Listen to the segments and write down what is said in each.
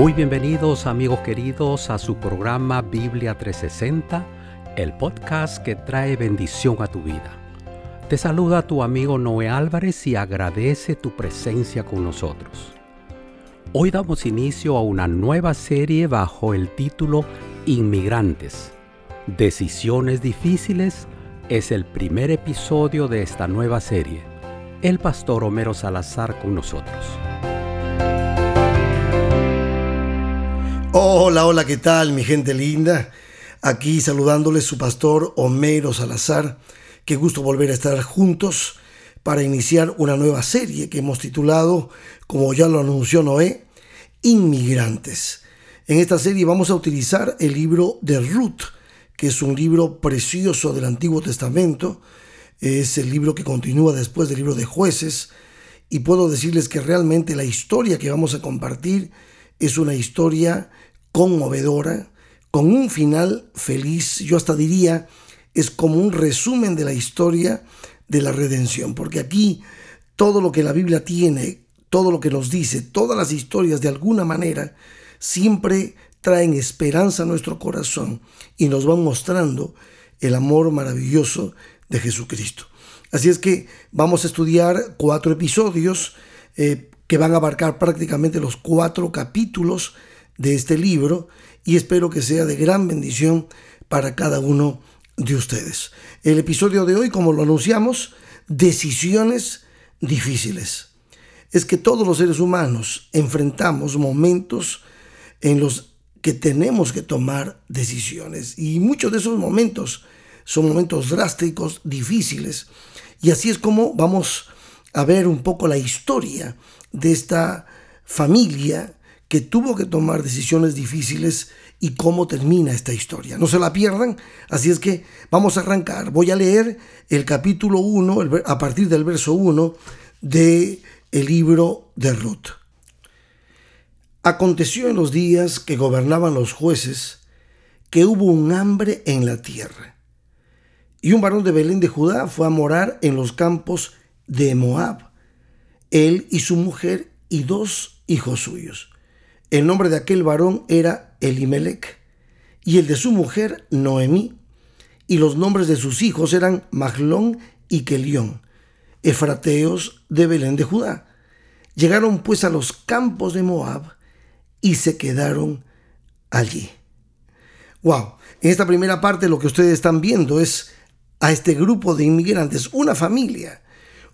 Muy bienvenidos amigos queridos a su programa Biblia 360, el podcast que trae bendición a tu vida. Te saluda tu amigo Noé Álvarez y agradece tu presencia con nosotros. Hoy damos inicio a una nueva serie bajo el título Inmigrantes. Decisiones difíciles es el primer episodio de esta nueva serie. El pastor Homero Salazar con nosotros. Hola, hola, ¿qué tal mi gente linda? Aquí saludándoles su pastor Homero Salazar. Qué gusto volver a estar juntos para iniciar una nueva serie que hemos titulado, como ya lo anunció Noé, Inmigrantes. En esta serie vamos a utilizar el libro de Ruth, que es un libro precioso del Antiguo Testamento. Es el libro que continúa después del libro de jueces. Y puedo decirles que realmente la historia que vamos a compartir es una historia conmovedora, con un final feliz, yo hasta diría, es como un resumen de la historia de la redención, porque aquí todo lo que la Biblia tiene, todo lo que nos dice, todas las historias de alguna manera, siempre traen esperanza a nuestro corazón y nos van mostrando el amor maravilloso de Jesucristo. Así es que vamos a estudiar cuatro episodios eh, que van a abarcar prácticamente los cuatro capítulos de este libro y espero que sea de gran bendición para cada uno de ustedes. El episodio de hoy, como lo anunciamos, decisiones difíciles. Es que todos los seres humanos enfrentamos momentos en los que tenemos que tomar decisiones y muchos de esos momentos son momentos drásticos, difíciles. Y así es como vamos a ver un poco la historia de esta familia que tuvo que tomar decisiones difíciles y cómo termina esta historia. No se la pierdan, así es que vamos a arrancar. Voy a leer el capítulo 1, a partir del verso 1 de el libro de Ruth. Aconteció en los días que gobernaban los jueces que hubo un hambre en la tierra. Y un varón de Belén de Judá fue a morar en los campos de Moab, él y su mujer y dos hijos suyos. El nombre de aquel varón era Elimelech y el de su mujer Noemí, y los nombres de sus hijos eran Maglón y Kelión, efrateos de Belén de Judá. Llegaron pues a los campos de Moab y se quedaron allí. Wow, en esta primera parte lo que ustedes están viendo es a este grupo de inmigrantes, una familia,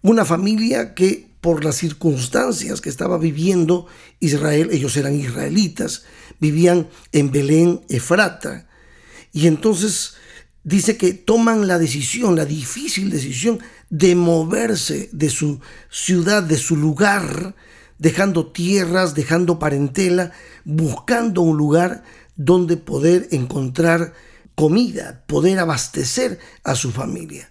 una familia que por las circunstancias que estaba viviendo Israel, ellos eran israelitas, vivían en Belén, Efrata, y entonces dice que toman la decisión, la difícil decisión de moverse de su ciudad, de su lugar, dejando tierras, dejando parentela, buscando un lugar donde poder encontrar comida, poder abastecer a su familia.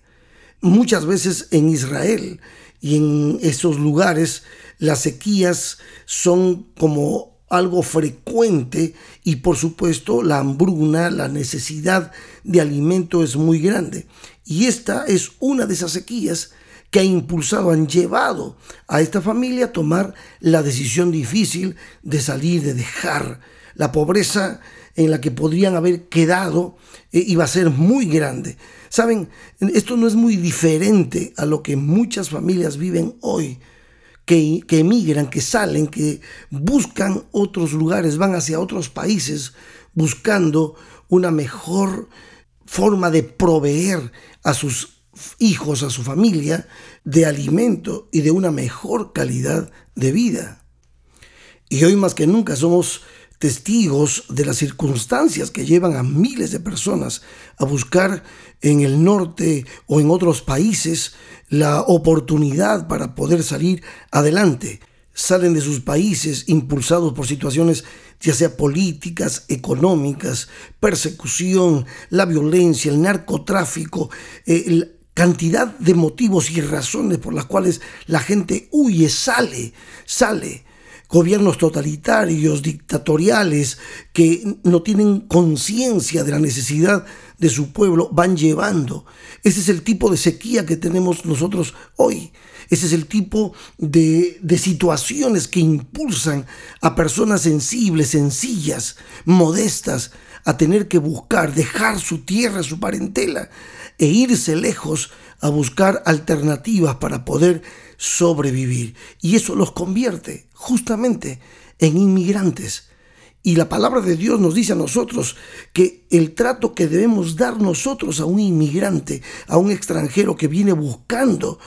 Muchas veces en Israel y en esos lugares las sequías son como algo frecuente y por supuesto la hambruna, la necesidad de alimento es muy grande. Y esta es una de esas sequías que ha impulsado, han llevado a esta familia a tomar la decisión difícil de salir, de dejar la pobreza en la que podrían haber quedado eh, iba a ser muy grande. Saben, esto no es muy diferente a lo que muchas familias viven hoy, que, que emigran, que salen, que buscan otros lugares, van hacia otros países buscando una mejor forma de proveer a sus hijos, a su familia, de alimento y de una mejor calidad de vida. Y hoy más que nunca somos testigos de las circunstancias que llevan a miles de personas a buscar en el norte o en otros países la oportunidad para poder salir adelante. Salen de sus países impulsados por situaciones ya sea políticas, económicas, persecución, la violencia, el narcotráfico, eh, cantidad de motivos y razones por las cuales la gente huye, sale, sale gobiernos totalitarios, dictatoriales, que no tienen conciencia de la necesidad de su pueblo van llevando. Ese es el tipo de sequía que tenemos nosotros hoy. Ese es el tipo de, de, situaciones que impulsan a personas sensibles, sencillas, modestas, a tener que buscar, dejar su tierra, su parentela, e irse lejos a buscar alternativas para poder sobrevivir. Y eso los convierte justamente en inmigrantes. Y la palabra de Dios nos dice a nosotros que el trato que debemos dar nosotros a un inmigrante, a un extranjero que viene buscando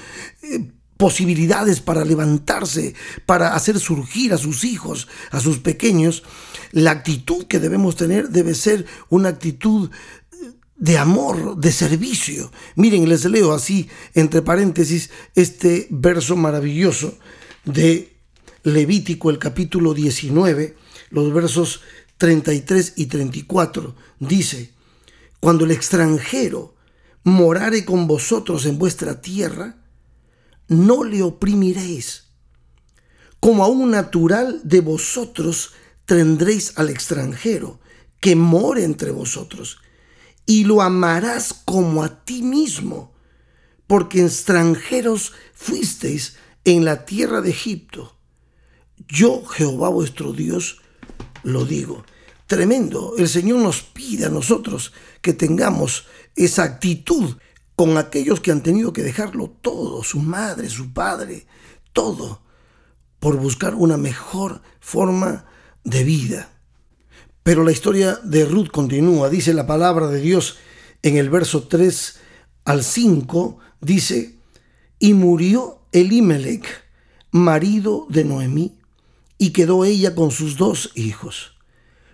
eh, posibilidades para levantarse, para hacer surgir a sus hijos, a sus pequeños, la actitud que debemos tener debe ser una actitud de amor, de servicio. Miren, les leo así, entre paréntesis, este verso maravilloso de Levítico, el capítulo 19, los versos 33 y 34. Dice, cuando el extranjero morare con vosotros en vuestra tierra, no le oprimiréis. Como a un natural de vosotros tendréis al extranjero que more entre vosotros y lo amarás como a ti mismo, porque extranjeros fuisteis en la tierra de Egipto. Yo, Jehová vuestro Dios, lo digo. Tremendo, el Señor nos pide a nosotros que tengamos esa actitud con aquellos que han tenido que dejarlo todo, su madre, su padre, todo, por buscar una mejor forma de vida. Pero la historia de Ruth continúa, dice la palabra de Dios en el verso 3 al 5, dice, y murió Elimelech, marido de Noemí, y quedó ella con sus dos hijos,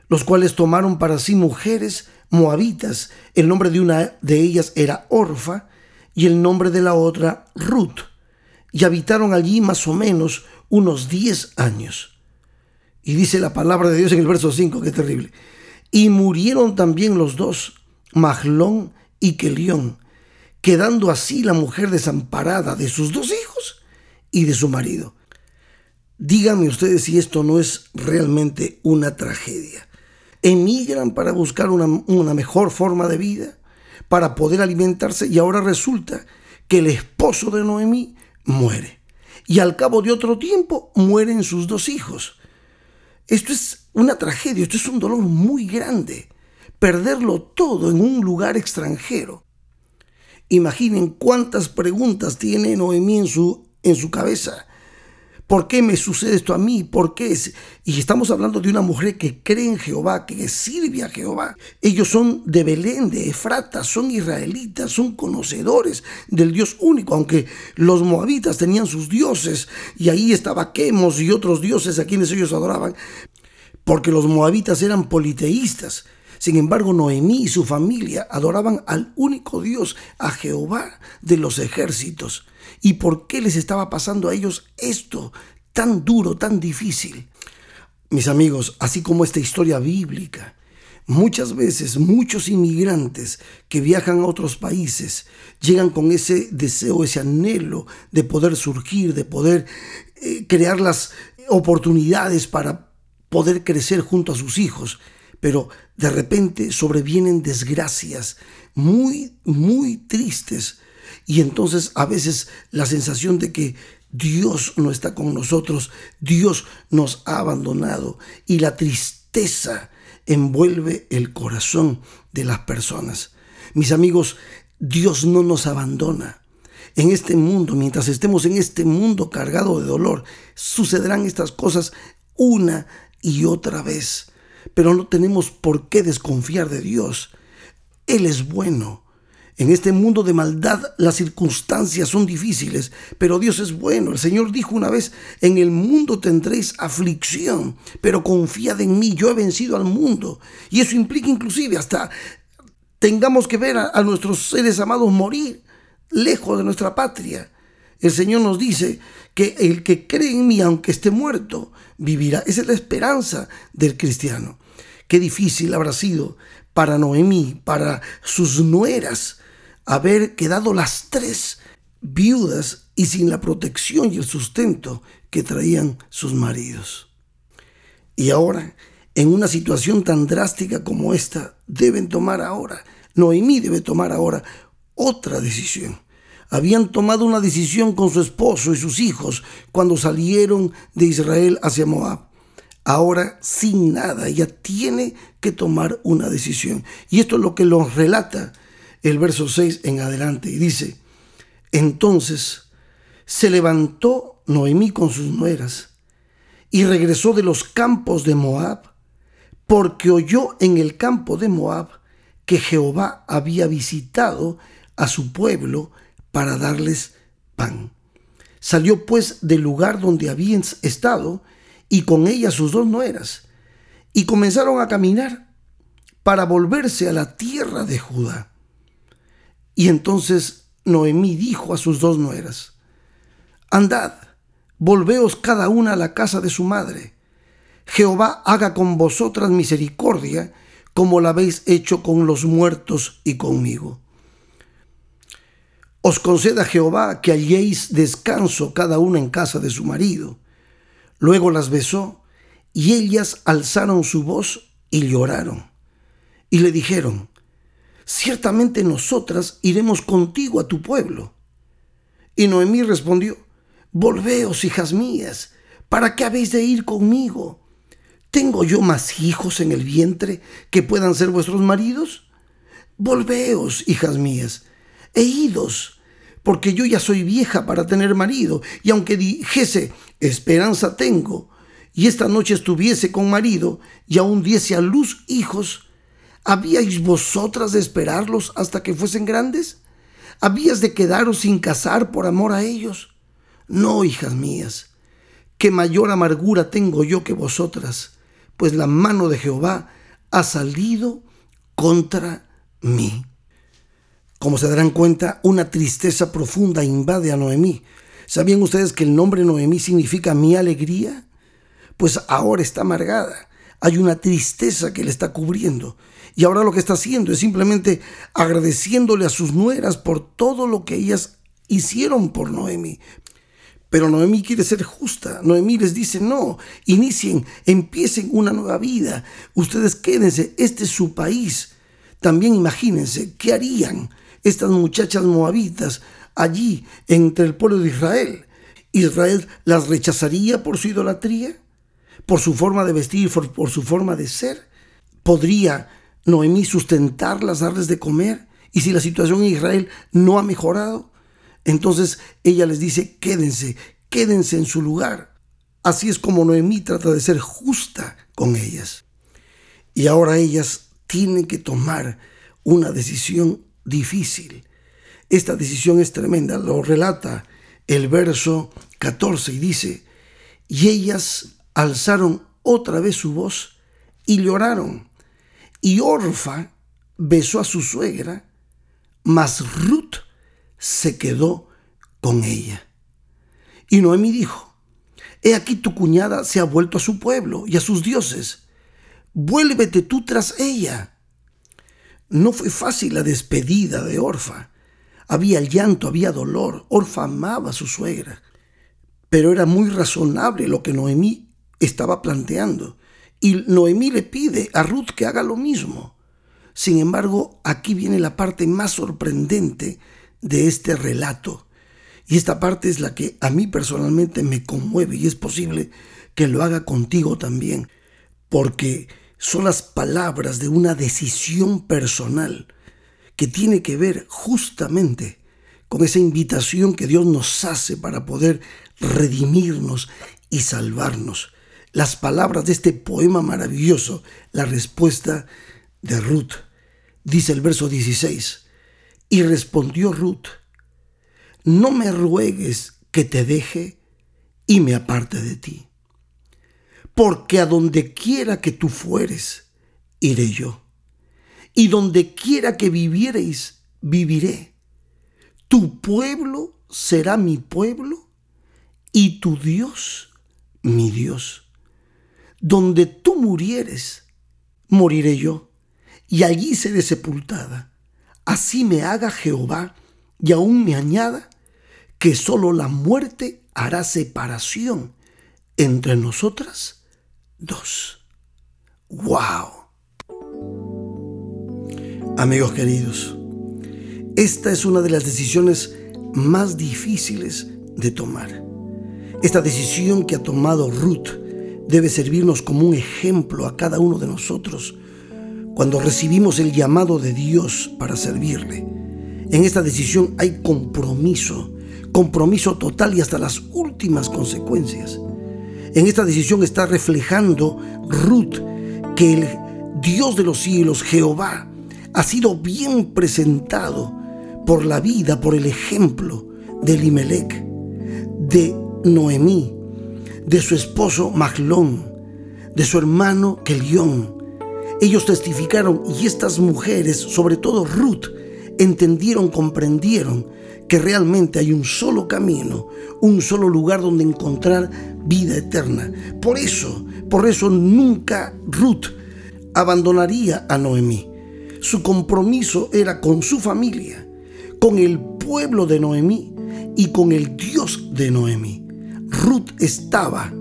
los cuales tomaron para sí mujeres moabitas. El nombre de una de ellas era Orfa y el nombre de la otra Ruth, y habitaron allí más o menos unos diez años. Y dice la palabra de Dios en el verso 5, que terrible. Y murieron también los dos, Maglón y Kelión, quedando así la mujer desamparada de sus dos hijos y de su marido. Díganme ustedes si esto no es realmente una tragedia. Emigran para buscar una, una mejor forma de vida, para poder alimentarse y ahora resulta que el esposo de Noemí muere. Y al cabo de otro tiempo mueren sus dos hijos. Esto es una tragedia, esto es un dolor muy grande. Perderlo todo en un lugar extranjero. Imaginen cuántas preguntas tiene Noemí en su, en su cabeza. ¿Por qué me sucede esto a mí? ¿Por qué? Y estamos hablando de una mujer que cree en Jehová, que sirve a Jehová. Ellos son de Belén, de Efrata, son israelitas, son conocedores del Dios único, aunque los moabitas tenían sus dioses y ahí estaba Quemos y otros dioses a quienes ellos adoraban, porque los moabitas eran politeístas. Sin embargo, Noemí y su familia adoraban al único Dios, a Jehová de los ejércitos y por qué les estaba pasando a ellos esto tan duro, tan difícil. Mis amigos, así como esta historia bíblica, muchas veces muchos inmigrantes que viajan a otros países llegan con ese deseo, ese anhelo de poder surgir, de poder eh, crear las oportunidades para poder crecer junto a sus hijos, pero de repente sobrevienen desgracias muy, muy tristes y entonces a veces la sensación de que Dios no está con nosotros, Dios nos ha abandonado y la tristeza envuelve el corazón de las personas. Mis amigos, Dios no nos abandona. En este mundo, mientras estemos en este mundo cargado de dolor, sucederán estas cosas una y otra vez. Pero no tenemos por qué desconfiar de Dios. Él es bueno. En este mundo de maldad las circunstancias son difíciles, pero Dios es bueno. El Señor dijo una vez, en el mundo tendréis aflicción, pero confiad en mí, yo he vencido al mundo. Y eso implica inclusive hasta tengamos que ver a, nuestros seres amados morir lejos de nuestra patria. El Señor nos dice que el que cree en mí, aunque esté muerto, vivirá. Esa es la esperanza del cristiano. Qué difícil habrá sido para Noemí, para sus nueras, haber quedado las tres viudas y sin la protección y el sustento que traían sus maridos. Y ahora, en una situación tan drástica como esta, deben tomar ahora Noemí debe tomar ahora otra decisión. Habían tomado una decisión con su esposo y sus hijos cuando salieron de Israel hacia Moab. Ahora, sin nada, ella tiene que tomar una decisión. Y esto es lo que nos relata el verso 6 en adelante. Y dice, entonces se levantó Noemí con sus nueras y regresó de los campos de Moab, porque oyó en el campo de Moab que Jehová había visitado a su pueblo para darles pan. Salió pues del lugar donde habían estado y con ella sus dos nueras, y comenzaron a caminar para volverse a la tierra de Judá. Y entonces Noemí dijo a sus dos nueras, Andad, volveos cada una a la casa de su madre. Jehová haga con vosotras misericordia, como la habéis hecho con los muertos y conmigo. Os conceda Jehová que halléis descanso cada una en casa de su marido. Luego las besó, y ellas alzaron su voz y lloraron. Y le dijeron, ciertamente nosotras iremos contigo a tu pueblo. Y Noemí respondió, Volveos, hijas mías, ¿para qué habéis de ir conmigo? ¿Tengo yo más hijos en el vientre que puedan ser vuestros maridos? Volveos, hijas mías, e idos, porque yo ya soy vieja para tener marido, y aunque dijese, esperanza tengo, y esta noche estuviese con marido, y aún diese a luz hijos, ¿habíais vosotras de esperarlos hasta que fuesen grandes? ¿Habías de quedaros sin casar por amor a ellos? No, hijas mías, que mayor amargura tengo yo que vosotras pues la mano de Jehová ha salido contra mí. Como se darán cuenta, una tristeza profunda invade a Noemí. ¿Sabían ustedes que el nombre Noemí significa mi alegría? Pues ahora está amargada. Hay una tristeza que le está cubriendo. Y ahora lo que está haciendo es simplemente agradeciéndole a sus nueras por todo lo que ellas hicieron por Noemí, pero Noemí quiere ser justa. Noemí les dice, no, inicien, empiecen una nueva vida. Ustedes quédense, este es su país. También imagínense, ¿qué harían estas muchachas moabitas allí entre el pueblo de Israel? ¿Israel las rechazaría por su idolatría? ¿Por su forma de vestir, por, por su forma de ser? ¿Podría Noemí sustentarlas, darles de comer? ¿Y si la situación en Israel no ha mejorado? Entonces ella les dice, quédense, quédense en su lugar. Así es como Noemí trata de ser justa con ellas. Y ahora ellas tienen que tomar una decisión difícil. Esta decisión es tremenda, lo relata el verso 14 y dice, y ellas alzaron otra vez su voz y lloraron. Y Orfa besó a su suegra, mas Ruth se quedó con ella. Y Noemí dijo, He aquí tu cuñada se ha vuelto a su pueblo y a sus dioses. Vuélvete tú tras ella. No fue fácil la despedida de Orfa. Había llanto, había dolor. Orfa amaba a su suegra. Pero era muy razonable lo que Noemí estaba planteando. Y Noemí le pide a Ruth que haga lo mismo. Sin embargo, aquí viene la parte más sorprendente de este relato. Y esta parte es la que a mí personalmente me conmueve y es posible que lo haga contigo también, porque son las palabras de una decisión personal que tiene que ver justamente con esa invitación que Dios nos hace para poder redimirnos y salvarnos. Las palabras de este poema maravilloso, la respuesta de Ruth. Dice el verso 16, y respondió Ruth, no me ruegues que te deje y me aparte de ti, porque a donde quiera que tú fueres, iré yo, y donde quiera que viviereis, viviré. Tu pueblo será mi pueblo y tu Dios mi Dios. Donde tú murieres, moriré yo, y allí seré sepultada así me haga Jehová y aún me añada que solo la muerte hará separación entre nosotras dos. ¡Wow! Amigos queridos, esta es una de las decisiones más difíciles de tomar. Esta decisión que ha tomado Ruth debe servirnos como un ejemplo a cada uno de nosotros cuando recibimos el llamado de Dios para servirle. En esta decisión hay compromiso, compromiso total y hasta las últimas consecuencias. En esta decisión está reflejando Ruth que el Dios de los cielos, Jehová, ha sido bien presentado por la vida, por el ejemplo de Limelec, de Noemí, de su esposo Maglón, de su hermano Kelión. Ellos testificaron y estas mujeres, sobre todo Ruth, entendieron, comprendieron que realmente hay un solo camino, un solo lugar donde encontrar vida eterna. Por eso, por eso nunca Ruth abandonaría a Noemí. Su compromiso era con su familia, con el pueblo de Noemí y con el Dios de Noemí. Ruth estaba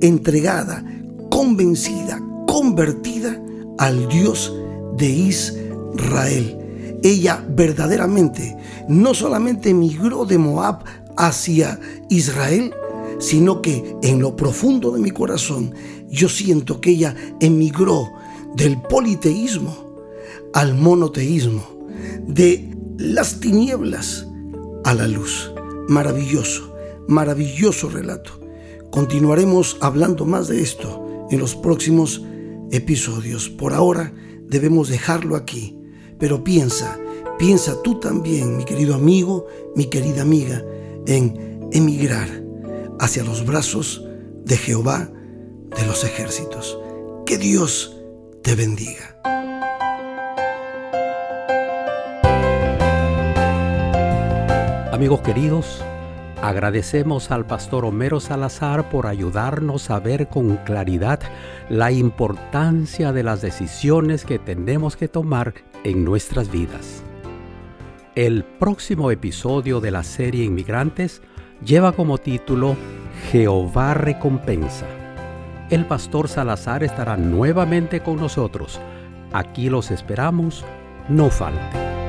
entregada, convencida, convertida al Dios de Israel. Ella verdaderamente no solamente emigró de Moab hacia Israel, sino que en lo profundo de mi corazón yo siento que ella emigró del politeísmo al monoteísmo, de las tinieblas a la luz. Maravilloso, maravilloso relato. Continuaremos hablando más de esto en los próximos episodios. Por ahora debemos dejarlo aquí, pero piensa, piensa tú también, mi querido amigo, mi querida amiga, en emigrar hacia los brazos de Jehová de los ejércitos. Que Dios te bendiga. Amigos queridos, agradecemos al pastor Homero Salazar por ayudarnos a ver con claridad la importancia de las decisiones que tenemos que tomar en nuestras vidas. El próximo episodio de la serie Inmigrantes lleva como título Jehová recompensa el pastor Salazar estará nuevamente con nosotros. Aquí los esperamos, no falte.